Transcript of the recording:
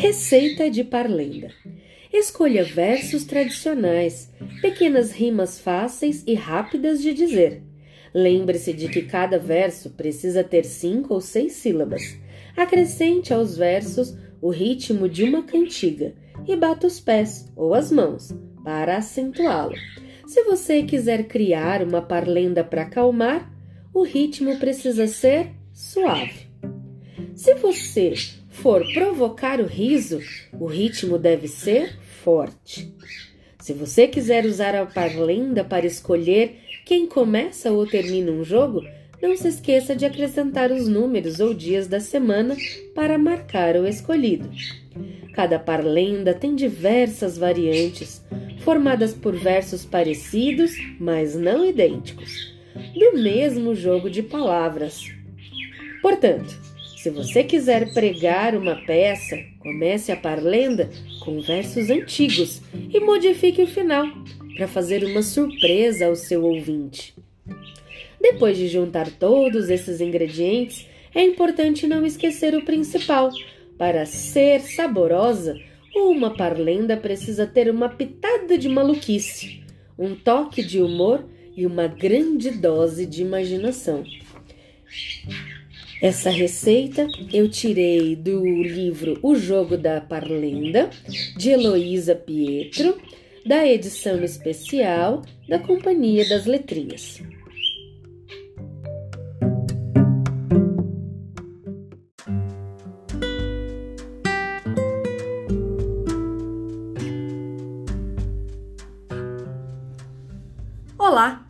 Receita de Parlenda. Escolha versos tradicionais, pequenas rimas fáceis e rápidas de dizer. Lembre-se de que cada verso precisa ter cinco ou seis sílabas. Acrescente aos versos o ritmo de uma cantiga e bata os pés ou as mãos para acentuá-lo. Se você quiser criar uma parlenda para acalmar, o ritmo precisa ser suave. Se você for provocar o riso, o ritmo deve ser forte. Se você quiser usar a parlenda para escolher quem começa ou termina um jogo, não se esqueça de acrescentar os números ou dias da semana para marcar o escolhido. Cada parlenda tem diversas variantes, formadas por versos parecidos, mas não idênticos, do mesmo jogo de palavras. Portanto, se você quiser pregar uma peça, comece a parlenda com versos antigos e modifique o final para fazer uma surpresa ao seu ouvinte. Depois de juntar todos esses ingredientes, é importante não esquecer o principal. Para ser saborosa, uma parlenda precisa ter uma pitada de maluquice, um toque de humor e uma grande dose de imaginação. Essa receita eu tirei do livro O Jogo da Parlenda, de Heloísa Pietro, da edição especial da Companhia das Letrinhas. Olá,